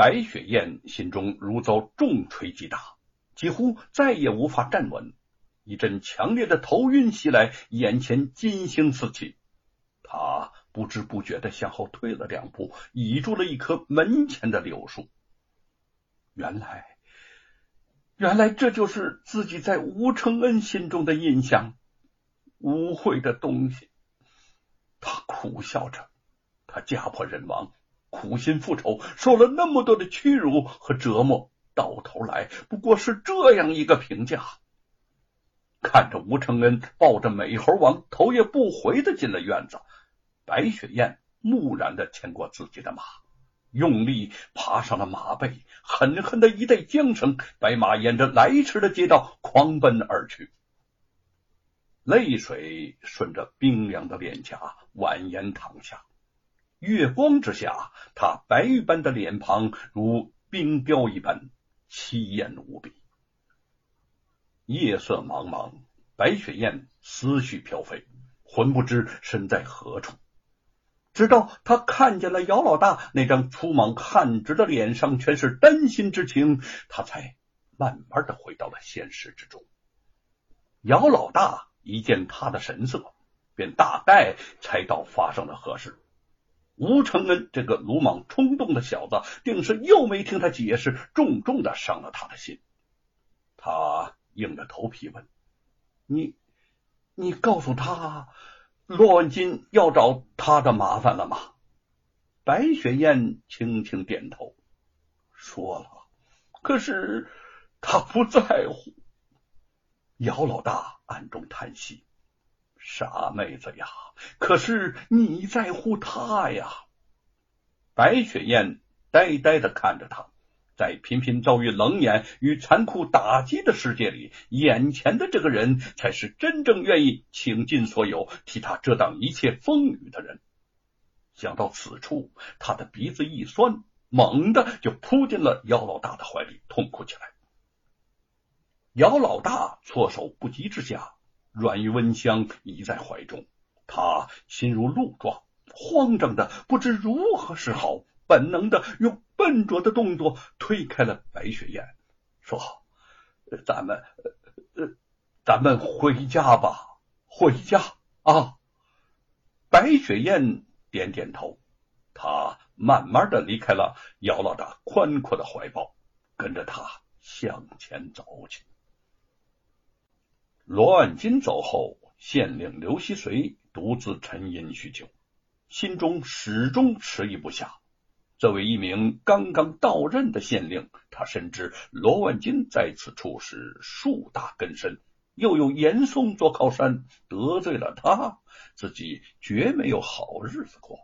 白雪燕心中如遭重锤击打，几乎再也无法站稳。一阵强烈的头晕袭来，眼前金星四起，他不知不觉的向后退了两步，倚住了一棵门前的柳树。原来，原来这就是自己在吴承恩心中的印象，污秽的东西。他苦笑着，他家破人亡。苦心复仇，受了那么多的屈辱和折磨，到头来不过是这样一个评价。看着吴承恩抱着美猴王，头也不回的进了院子，白雪燕木然的牵过自己的马，用力爬上了马背，狠狠的一带缰绳，白马沿着来迟的街道狂奔而去，泪水顺着冰凉的脸颊蜿蜒淌下。月光之下，他白玉般的脸庞如冰雕一般凄艳无比。夜色茫茫，白雪燕思绪飘飞，魂不知身在何处。直到他看见了姚老大那张粗莽悍直的脸上全是担心之情，他才慢慢的回到了现实之中。姚老大一见他的神色，便大概猜到发生了何事。吴承恩这个鲁莽冲动的小子，定是又没听他解释，重重的伤了他的心。他硬着头皮问：“你，你告诉他罗文金要找他的麻烦了吗？”白雪燕轻轻点头，说了。可是他不在乎。姚老大暗中叹息。傻妹子呀！可是你在乎他呀？白雪燕呆呆的看着他，在频频遭遇冷眼与残酷打击的世界里，眼前的这个人才是真正愿意倾尽所有替他遮挡一切风雨的人。想到此处，他的鼻子一酸，猛地就扑进了姚老大的怀里，痛哭起来。姚老大措手不及之下。软玉温香倚在怀中，他心如鹿撞，慌张的不知如何是好，本能的用笨拙的动作推开了白雪燕，说：“咱们，呃，咱们回家吧，回家啊！”白雪燕点点头，他慢慢的离开了姚老大宽阔的怀抱，跟着他向前走去。罗万金走后，县令刘希随独自沉吟许久，心中始终迟疑不下。作为一名刚刚到任的县令，他深知罗万金在此处是树大根深，又有严嵩做靠山，得罪了他，自己绝没有好日子过。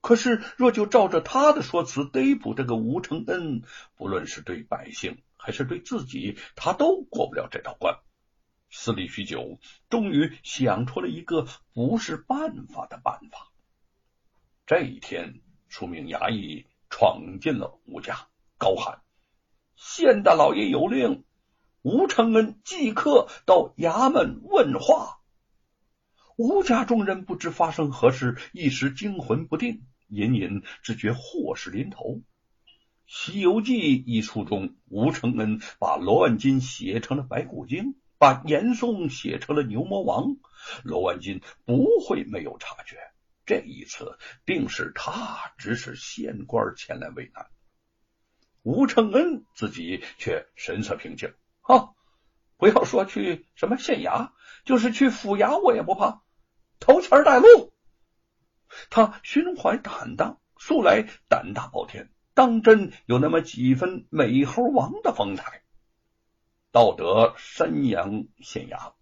可是，若就照着他的说辞逮捕这个吴承恩，不论是对百姓还是对自己，他都过不了这道关。思虑许久，终于想出了一个不是办法的办法。这一天，数名衙役闯进了吴家，高喊：“县大老爷有令，吴承恩即刻到衙门问话。”吴家众人不知发生何事，一时惊魂不定，隐隐只觉祸事临头。《西游记》一书中，吴承恩把罗万金写成了白骨精。把严嵩写成了牛魔王，罗万金不会没有察觉。这一次，定是他指使县官前来为难。吴承恩自己却神色平静，哈，不要说去什么县衙，就是去府衙，我也不怕，头前带路。他心怀坦荡，素来胆大包天，当真有那么几分美猴王的风采。到得山阳县衙，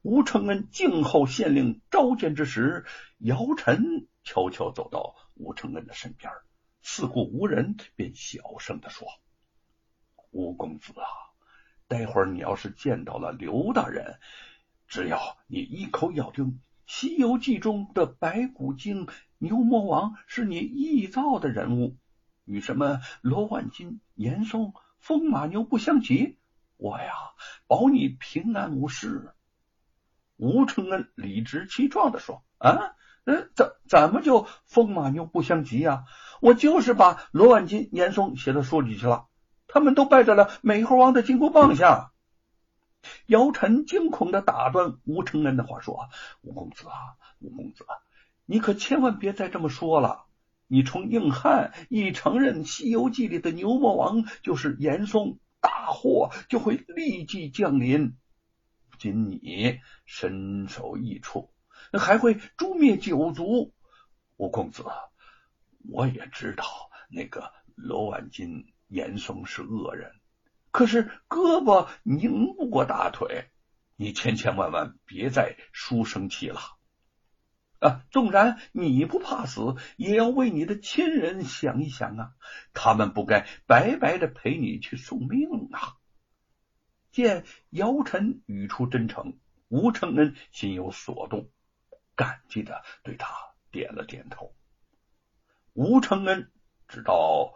吴承恩静候县令召见之时，姚晨悄悄走到吴承恩的身边，似顾无人，便小声的说：“吴公子啊，待会儿你要是见到了刘大人，只要你一口咬定《西游记》中的白骨精牛魔王是你臆造的人物，与什么罗万金、严嵩、风马牛不相及。”我呀，保你平安无事。吴承恩理直气壮的说：“啊，嗯，怎怎么就风马牛不相及呀？我就是把罗万金、严嵩写到书里去了，他们都拜在了美猴王的金箍棒下。姚晨惊恐的打断吴承恩的话说：“吴公子啊，吴公子，你可千万别再这么说了。你从硬汉一承认《西游记》里的牛魔王就是严嵩，大祸就会立即降临。不仅你身首异处，还会诛灭九族。吴公子，我也知道那个罗万金、严嵩是恶人。”可是胳膊拧不过大腿，你千千万万别再书生气了啊！纵然你不怕死，也要为你的亲人想一想啊！他们不该白白的陪你去送命啊！见姚晨语出真诚，吴承恩心有所动，感激的对他点了点头。吴承恩知道，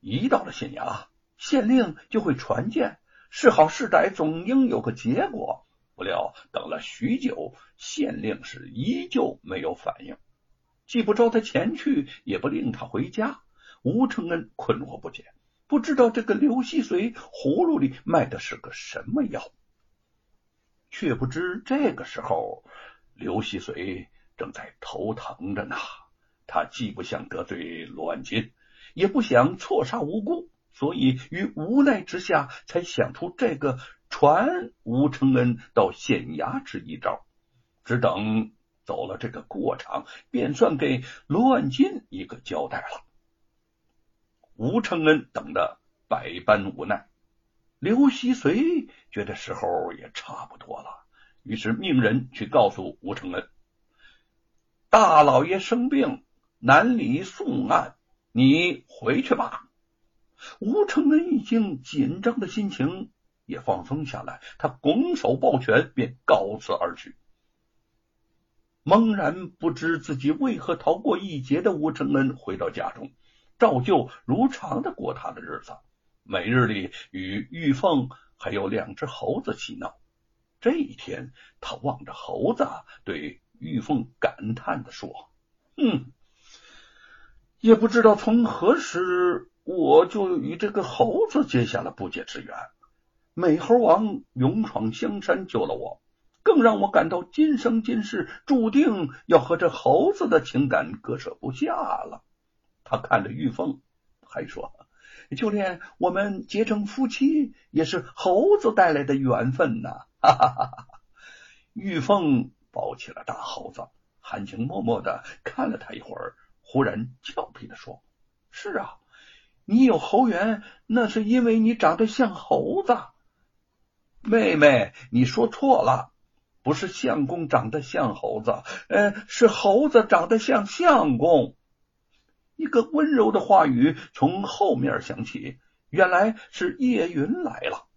一到了县衙。县令就会传见，是好是歹，总应有个结果。不料等了许久，县令是依旧没有反应，既不召他前去，也不令他回家。吴承恩困惑不解，不知道这个刘希随葫芦里卖的是个什么药。却不知这个时候，刘希随正在头疼着呢。他既不想得罪罗万金，也不想错杀无辜。所以，于无奈之下，才想出这个传吴承恩到县衙之一招。只等走了这个过场，便算给罗万金一个交代了。吴承恩等的百般无奈，刘希随觉得时候也差不多了，于是命人去告诉吴承恩：“大老爷生病，难离送案，你回去吧。”吴承恩一听，紧张的心情也放松下来，他拱手抱拳，便告辞而去。茫然不知自己为何逃过一劫的吴承恩回到家中，照旧如常的过他的日子，每日里与玉凤还有两只猴子嬉闹。这一天，他望着猴子，对玉凤感叹的说：“嗯，也不知道从何时。”我就与这个猴子结下了不解之缘。美猴王勇闯香山救了我，更让我感到今生今世注定要和这猴子的情感割舍不下了。他看着玉凤，还说：“就连我们结成夫妻，也是猴子带来的缘分呐！”哈哈哈哈玉凤抱起了大猴子，含情脉脉的看了他一会儿，忽然俏皮的说：“是啊。”你有猴缘，那是因为你长得像猴子。妹妹，你说错了，不是相公长得像猴子，呃，是猴子长得像相公。一个温柔的话语从后面响起，原来是叶云来了。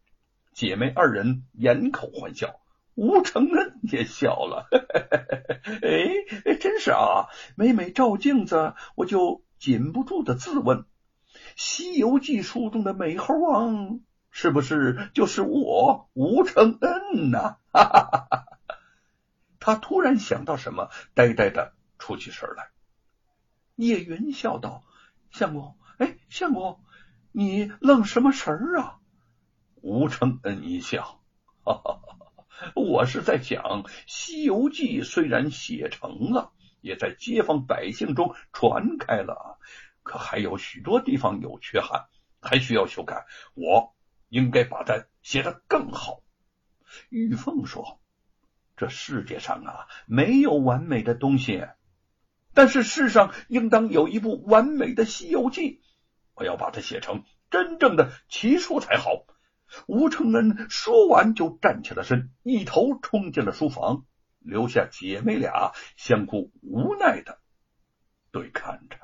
姐妹二人掩口欢笑，吴承恩也笑了。哎，真是啊！每每照镜子，我就禁不住的自问。《西游记》书中的美猴王是不是就是我吴承恩呢？哈哈哈哈他突然想到什么，呆呆的出起神来。叶云笑道：“相公，哎，相公，你愣什么神儿啊？”吴承恩一笑：“哈哈哈，我是在想，《西游记》虽然写成了，也在街坊百姓中传开了。”可还有许多地方有缺憾，还需要修改。我应该把它写得更好。玉凤说：“这世界上啊，没有完美的东西，但是世上应当有一部完美的《西游记》。我要把它写成真正的奇书才好。”吴承恩说完就站起了身，一头冲进了书房，留下姐妹俩相互无奈的对看着。